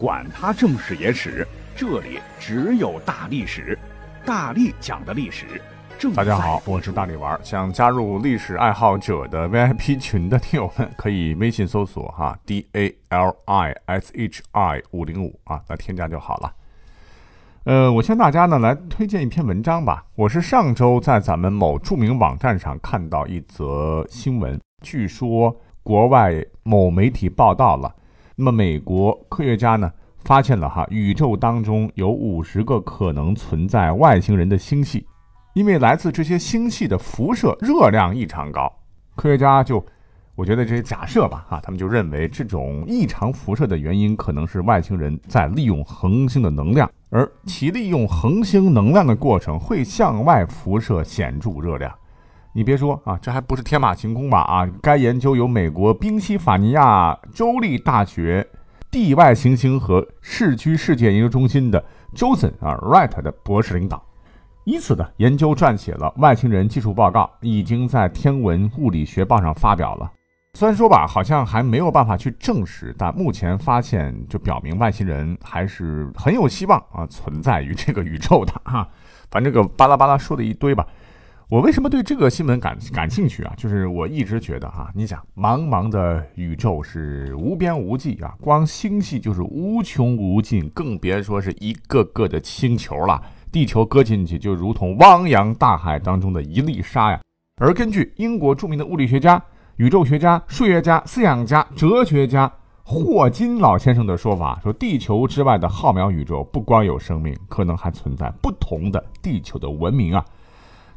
管他正史野史，这里只有大历史，大力讲的历史大家好，我是大力丸。想加入历史爱好者的 VIP 群的听友们，可以微信搜索哈 D A L I S H I 五零五啊，来添加就好了。呃，我向大家呢来推荐一篇文章吧。我是上周在咱们某著名网站上看到一则新闻，据说国外某媒体报道了。那么美国科学家呢发现了哈，宇宙当中有五十个可能存在外星人的星系，因为来自这些星系的辐射热量异常高，科学家就我觉得这些假设吧哈，他们就认为这种异常辐射的原因可能是外星人在利用恒星的能量，而其利用恒星能量的过程会向外辐射显著热量。你别说啊，这还不是天马行空吧？啊，该研究由美国宾夕法尼亚州立大学地外行星和市区事件研究中心的 Johnson 啊 Wright 的博士领导，以此呢研究撰写了外星人技术报告，已经在《天文物理学报》上发表了。虽然说吧，好像还没有办法去证实，但目前发现就表明外星人还是很有希望啊存在于这个宇宙的哈。反正这个巴拉巴拉说的一堆吧。我为什么对这个新闻感感兴趣啊？就是我一直觉得哈，你想，茫茫的宇宙是无边无际啊，光星系就是无穷无尽，更别说是一个个的星球了。地球搁进去就如同汪洋大海当中的一粒沙呀。而根据英国著名的物理学家、宇宙学家、数学家、思想家、哲学家霍金老先生的说法，说地球之外的浩渺宇宙不光有生命，可能还存在不同的地球的文明啊。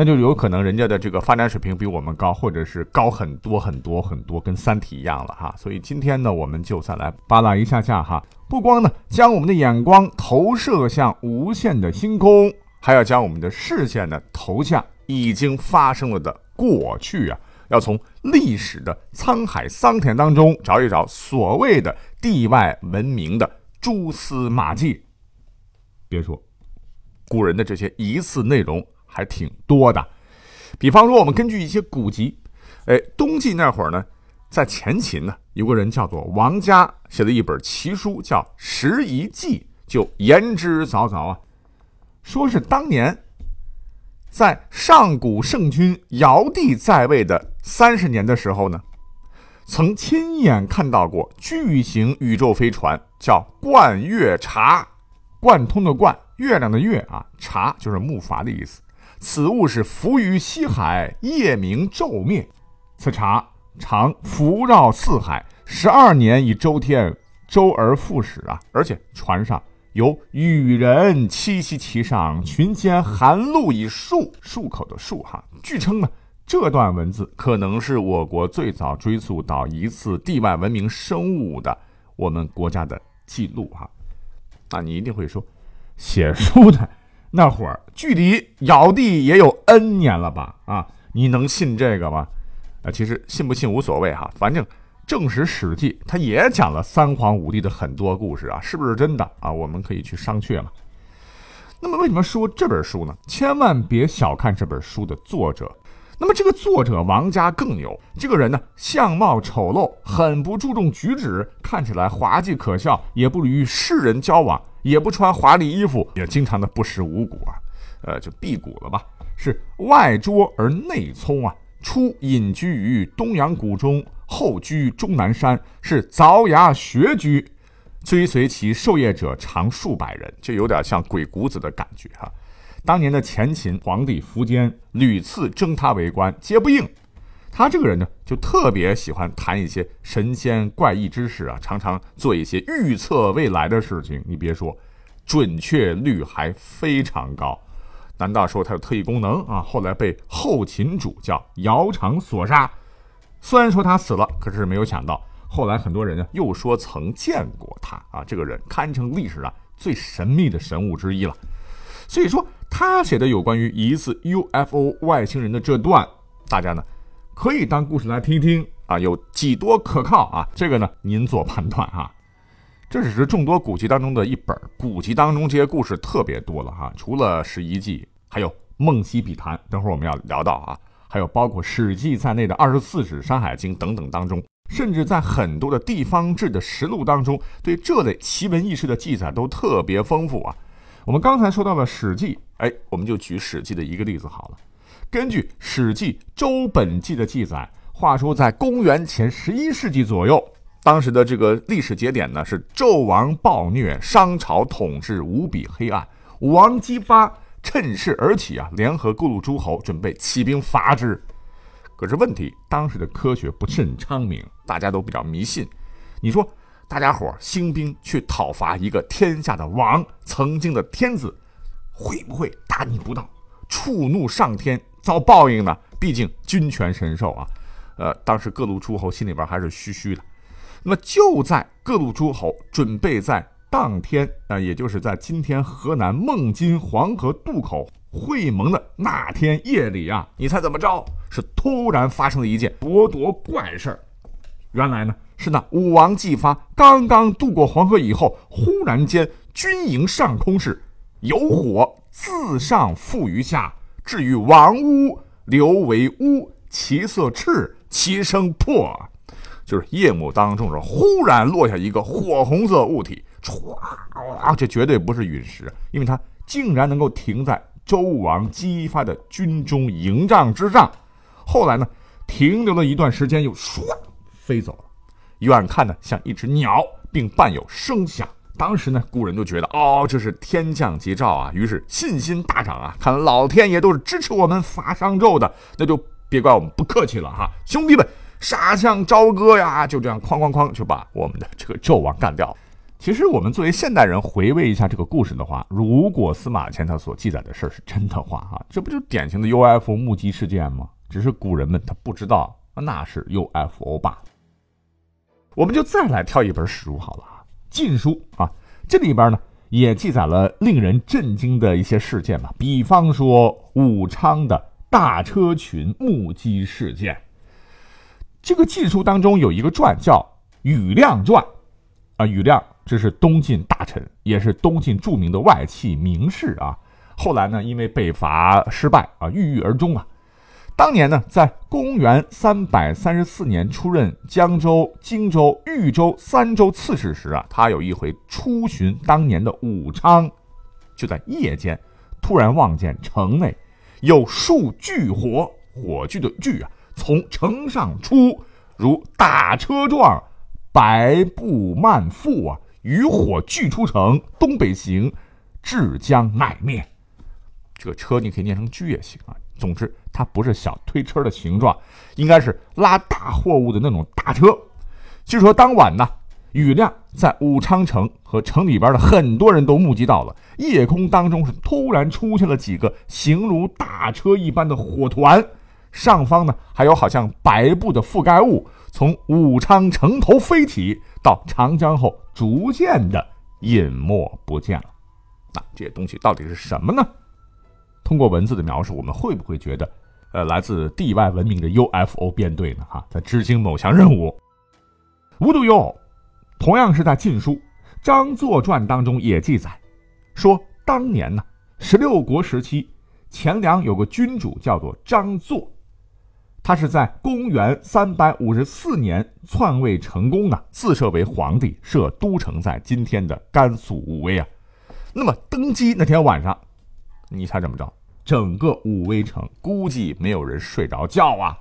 那就有可能人家的这个发展水平比我们高，或者是高很多很多很多，跟《三体》一样了哈。所以今天呢，我们就再来扒拉一下下哈。不光呢，将我们的眼光投射向无限的星空，还要将我们的视线呢投向已经发生了的过去啊。要从历史的沧海桑田当中找一找所谓的地外文明的蛛丝马迹。别说古人的这些疑似内容。还挺多的，比方说，我们根据一些古籍，哎，东晋那会儿呢，在前秦呢，有个人叫做王嘉，写了一本奇书，叫《拾遗记》，就言之凿凿啊，说是当年在上古圣君尧帝在位的三十年的时候呢，曾亲眼看到过巨型宇宙飞船，叫贯月槎，贯通的贯，月亮的月啊，槎就是木筏的意思。此物是浮于西海，夜明昼灭。此茶常浮绕四海，十二年以周天，周而复始啊！而且船上有羽人栖息其上，群间寒露以漱漱口的漱哈。据称呢，这段文字可能是我国最早追溯到一次地外文明生物的我们国家的记录哈。那你一定会说，写书的。那会儿距离尧帝也有 N 年了吧？啊，你能信这个吗？啊，其实信不信无所谓哈，反正正史《史记》它也讲了三皇五帝的很多故事啊，是不是真的啊？我们可以去商榷嘛。那么为什么说这本书呢？千万别小看这本书的作者。那么这个作者王家更牛，这个人呢相貌丑陋，很不注重举止，看起来滑稽可笑，也不与世人交往，也不穿华丽衣服，也经常的不食五谷啊，呃，就辟谷了吧？是外拙而内聪啊，初隐居于东阳谷中，后居终南山，是凿崖穴居，追随其授业者长数百人，就有点像鬼谷子的感觉哈。当年的前秦皇帝苻坚屡次征他为官，皆不应。他这个人呢，就特别喜欢谈一些神仙怪异之事啊，常常做一些预测未来的事情。你别说，准确率还非常高。难道说他有特异功能啊？后来被后秦主叫姚苌所杀。虽然说他死了，可是没有想到，后来很多人呢又说曾见过他啊。这个人堪称历史上最神秘的神物之一了。所以说。他写的有关于疑似 UFO 外星人的这段，大家呢可以当故事来听听啊，有几多可靠啊？这个呢您做判断哈。这只是众多古籍当中的一本，古籍当中这些故事特别多了哈。除了《十一记》，还有《梦溪笔谈》，等会儿我们要聊到啊，还有包括《史记》在内的二十四史、《山海经》等等当中，甚至在很多的地方志的实录当中，对这类奇闻异事的记载都特别丰富啊。我们刚才说到了《史记》，哎，我们就举《史记》的一个例子好了。根据《史记·周本纪》的记载，话说在公元前十一世纪左右，当时的这个历史节点呢是纣王暴虐，商朝统治无比黑暗。武王姬发趁势而起啊，联合各路诸侯，准备起兵伐之。可是问题，当时的科学不甚昌明，大家都比较迷信。你说，大家伙兴兵去讨伐一个天下的王，曾经的天子，会不会大逆不道，触怒上天，遭报应呢？毕竟君权神授啊。呃，当时各路诸侯心里边还是虚虚的。那么就在各路诸侯准备在当天啊，也就是在今天河南孟津黄河渡口。会盟的那天夜里啊，你猜怎么着？是突然发生了一件咄咄怪事儿。原来呢，是那武王姬发刚刚渡过黄河以后，忽然间军营上空是有火自上覆于下，至于王屋，流为乌，其色赤，其声破。就是夜幕当中是忽然落下一个火红色物体，唰，这绝对不是陨石，因为它竟然能够停在。周王姬发的军中营帐之上，后来呢，停留了一段时间，又唰飞走了。远看呢，像一只鸟，并伴有声响。当时呢，古人都觉得，哦，这是天降吉兆啊，于是信心大涨啊。看来老天爷都是支持我们伐商纣的，那就别怪我们不客气了哈，兄弟们，杀向朝歌呀！就这样，哐哐哐，就把我们的这个纣王干掉。其实我们作为现代人回味一下这个故事的话，如果司马迁他所记载的事儿是真的话啊，这不就典型的 UFO 目击事件吗？只是古人们他不知道那是 UFO 罢了。我们就再来挑一本史书好了啊，《晋书》啊，这里边呢也记载了令人震惊的一些事件嘛，比方说武昌的大车群目击事件。这个《晋书》当中有一个传叫《羽亮传》，啊，羽亮。这是东晋大臣，也是东晋著名的外戚名士啊。后来呢，因为北伐失败啊，郁郁而终啊。当年呢，在公元三百三十四年出任江州、荆州、豫州三州刺史时啊，他有一回出巡当年的武昌，就在夜间，突然望见城内有数巨火，火炬的炬啊，从城上出，如大车状，白布漫覆啊。渔火炬出城，东北行，至江乃灭。这个车你可以念成巨也行啊。总之，它不是小推车的形状，应该是拉大货物的那种大车。据说当晚呢，雨亮在武昌城和城里边的很多人都目击到了，夜空当中是突然出现了几个形如大车一般的火团，上方呢还有好像白布的覆盖物。从武昌城头飞起，到长江后，逐渐的隐没不见了。那这些东西到底是什么呢？通过文字的描述，我们会不会觉得，呃，来自地外文明的 UFO 编队呢？哈，在执行某项任务。无独有偶，同样是在《晋书·张作传》当中也记载，说当年呢，十六国时期，钱粮有个君主叫做张作。他是在公元三百五十四年篡位成功呢，自设为皇帝，设都城在今天的甘肃武威啊。那么登基那天晚上，你猜怎么着？整个武威城估计没有人睡着觉啊！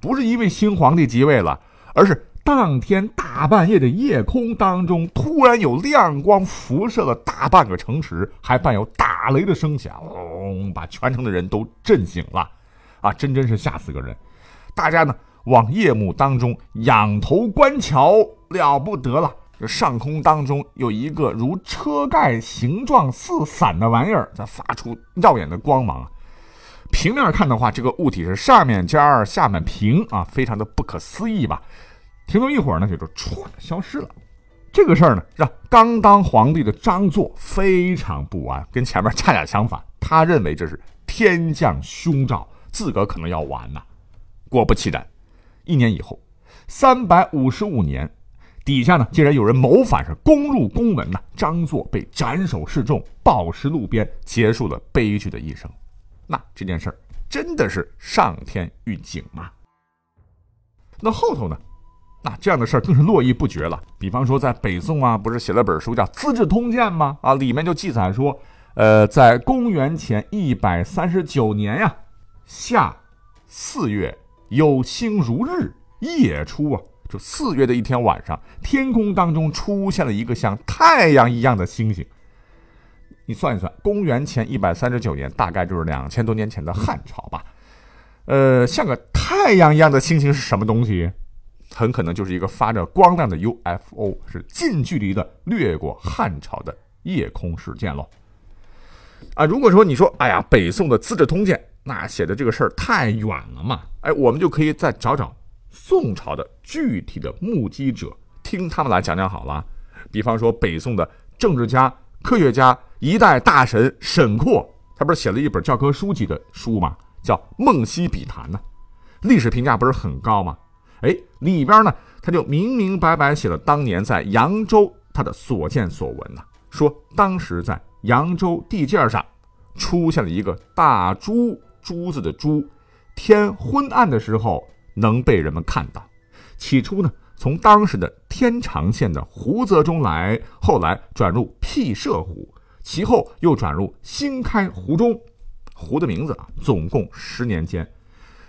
不是因为新皇帝即位了，而是当天大半夜的夜空当中突然有亮光辐射了大半个城池，还伴有打雷的声响，把全城的人都震醒了啊！真真是吓死个人。大家呢往夜幕当中仰头观瞧，了不得了！这上空当中有一个如车盖形状似伞的玩意儿，在发出耀眼的光芒。平面看的话，这个物体是上面尖儿，下面平啊，非常的不可思议吧？停留一会儿呢，就就唰消失了。这个事儿呢，让刚当皇帝的张作非常不安，跟前面恰恰相反，他认为这是天降凶兆，自个儿可能要完呐。果不其然，一年以后，三百五十五年，底下呢竟然有人谋反，是攻入宫门呐。张作被斩首示众，暴尸路边，结束了悲剧的一生。那这件事儿真的是上天预警吗？那后头呢，那这样的事儿更是络绎不绝了。比方说，在北宋啊，不是写了本书叫《资治通鉴》吗？啊，里面就记载说，呃，在公元前一百三十九年呀，夏四月有星如日，夜出啊，就四月的一天晚上，天空当中出现了一个像太阳一样的星星。你算一算，公元前一百三十九年，大概就是两千多年前的汉朝吧。呃，像个太阳一样的星星是什么东西？很可能就是一个发着光亮的 UFO，是近距离的掠过汉朝的夜空事件喽。啊，如果说你说，哎呀，北宋的《资治通鉴》那写的这个事儿太远了嘛，哎，我们就可以再找找宋朝的具体的目击者，听他们来讲讲好了。比方说，北宋的政治家、科学家、一代大神沈括，他不是写了一本教科书级的书吗？叫《梦溪笔谈》呢，历史评价不是很高吗？哎，里边呢，他就明明白白写了当年在扬州他的所见所闻呢，说当时在扬州地界上出现了一个大珠，珠子的珠，天昏暗的时候能被人们看到。起初呢，从当时的天长县的湖泽中来，后来转入辟射湖，其后又转入新开湖中。湖的名字啊，总共十年间。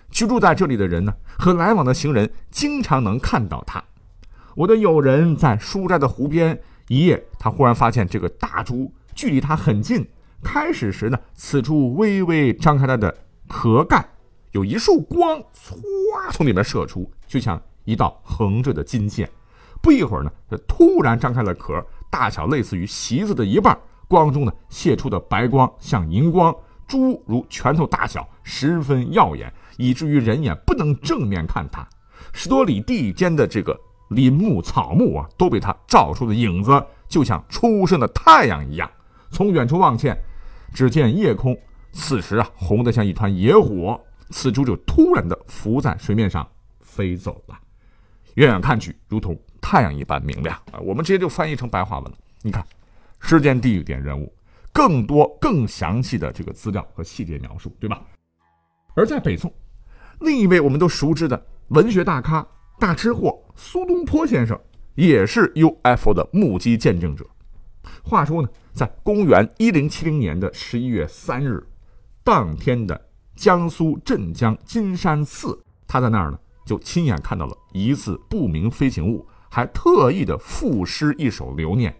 居住在这里的人呢，和来往的行人经常能看到它。我的友人在书斋的湖边一夜，他忽然发现这个大珠距离他很近。开始时呢，此处微微张开它的壳盖，有一束光唰从里面射出，就像一道横着的金线。不一会儿呢，它突然张开了壳，大小类似于席子的一半，光中呢泄出的白光像银光，珠如拳头大小，十分耀眼。以至于人眼不能正面看它，十多里地间的这个林木草木啊，都被它照出的影子，就像初升的太阳一样。从远处望见，只见夜空此时啊，红得像一团野火，此珠就突然的浮在水面上飞走了。远远看去，如同太阳一般明亮啊。我们直接就翻译成白话文了。你看，时间、地点、人物，更多、更详细的这个资料和细节描述，对吧？而在北宋。另一位我们都熟知的文学大咖、大吃货苏东坡先生，也是 UFO 的目击见证者。话说呢，在公元一零七零年的十一月三日，当天的江苏镇江金山寺，他在那儿呢，就亲眼看到了疑似不明飞行物，还特意的赋诗一首留念：“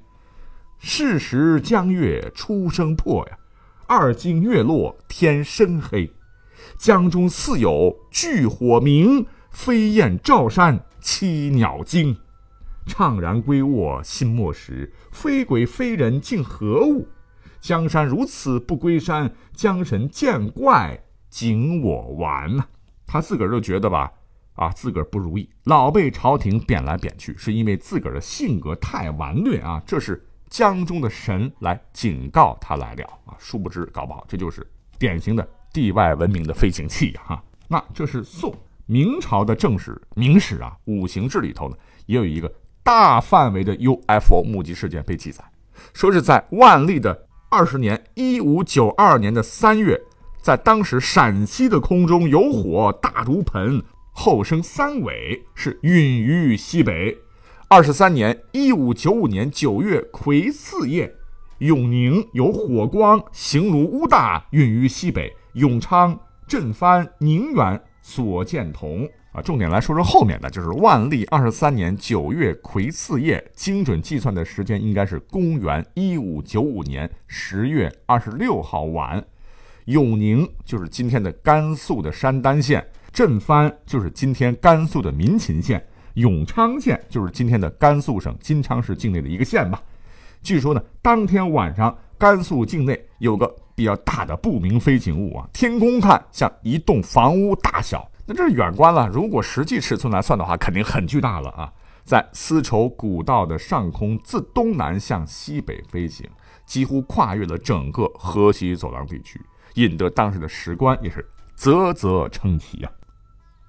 是时江月初升破呀，二更月落天深黑。”江中似有炬火明，飞燕照山栖鸟惊。怅然归卧心莫识，非鬼非人竟何物？江山如此不归山，江神见怪警我玩呐！他自个儿就觉得吧，啊，自个儿不如意，老被朝廷贬来贬去，是因为自个儿的性格太顽劣啊。这是江中的神来警告他来了啊！殊不知，搞不好这就是典型的。地外文明的飞行器哈，那这是宋明朝的正史明史啊，五行志里头呢也有一个大范围的 UFO 目击事件被记载，说是在万历的二十年一五九二年的三月，在当时陕西的空中有火大如盆，后生三尾，是陨于西北。二十三年一五九五年九月癸巳夜，永宁有火光形如乌大，陨于西北。永昌、镇藩、宁远所见同啊，重点来说说后面的，就是万历二十三年九月癸巳夜，精准计算的时间应该是公元一五九五年十月二十六号晚。永宁就是今天的甘肃的山丹县，镇藩就是今天甘肃的民勤县，永昌县就是今天的甘肃省金昌市境内的一个县吧。据说呢，当天晚上甘肃境内有个。比较大的不明飞行物啊，天空看像一栋房屋大小，那这是远观了。如果实际尺寸来算的话，肯定很巨大了啊！在丝绸古道的上空，自东南向西北飞行，几乎跨越了整个河西走廊地区，引得当时的史官也是啧啧称奇啊。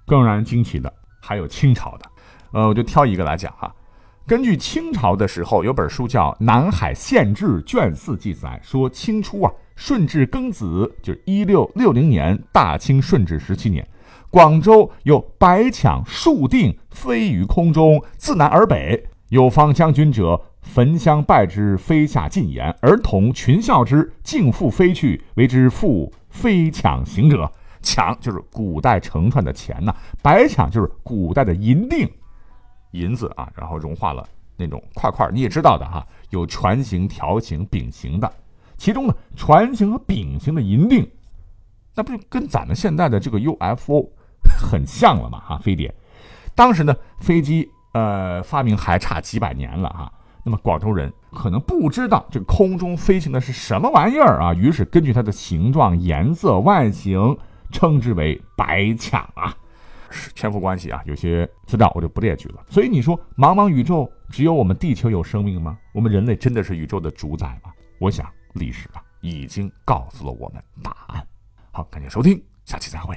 更让人惊奇的还有清朝的，呃，我就挑一个来讲哈。根据清朝的时候有本书叫《南海县志》卷四记载说，清初啊。顺治庚子，就是一六六零年，大清顺治十七年，广州有白抢数定，飞于空中，自南而北。有方将军者，焚香拜之，飞下进言，儿童群笑之，竟复飞去，为之复飞抢行者。抢就是古代成串的钱呐，白抢就是古代的银锭，银子啊，然后融化了那种块块，你也知道的哈，有船形、条形、饼形的。其中呢，船形和饼形的银锭，那不就跟咱们现在的这个 UFO 很像了嘛？哈，飞碟。当时呢，飞机。呃，发明还差几百年了哈。那么广州人可能不知道这个空中飞行的是什么玩意儿啊，于是根据它的形状、颜色、外形，称之为白抢啊。是天赋关系啊，有些资料我就不列举了。所以你说，茫茫宇宙只有我们地球有生命吗？我们人类真的是宇宙的主宰吗？我想历史啊已经告诉了我们答案。好，感谢收听，下期再会。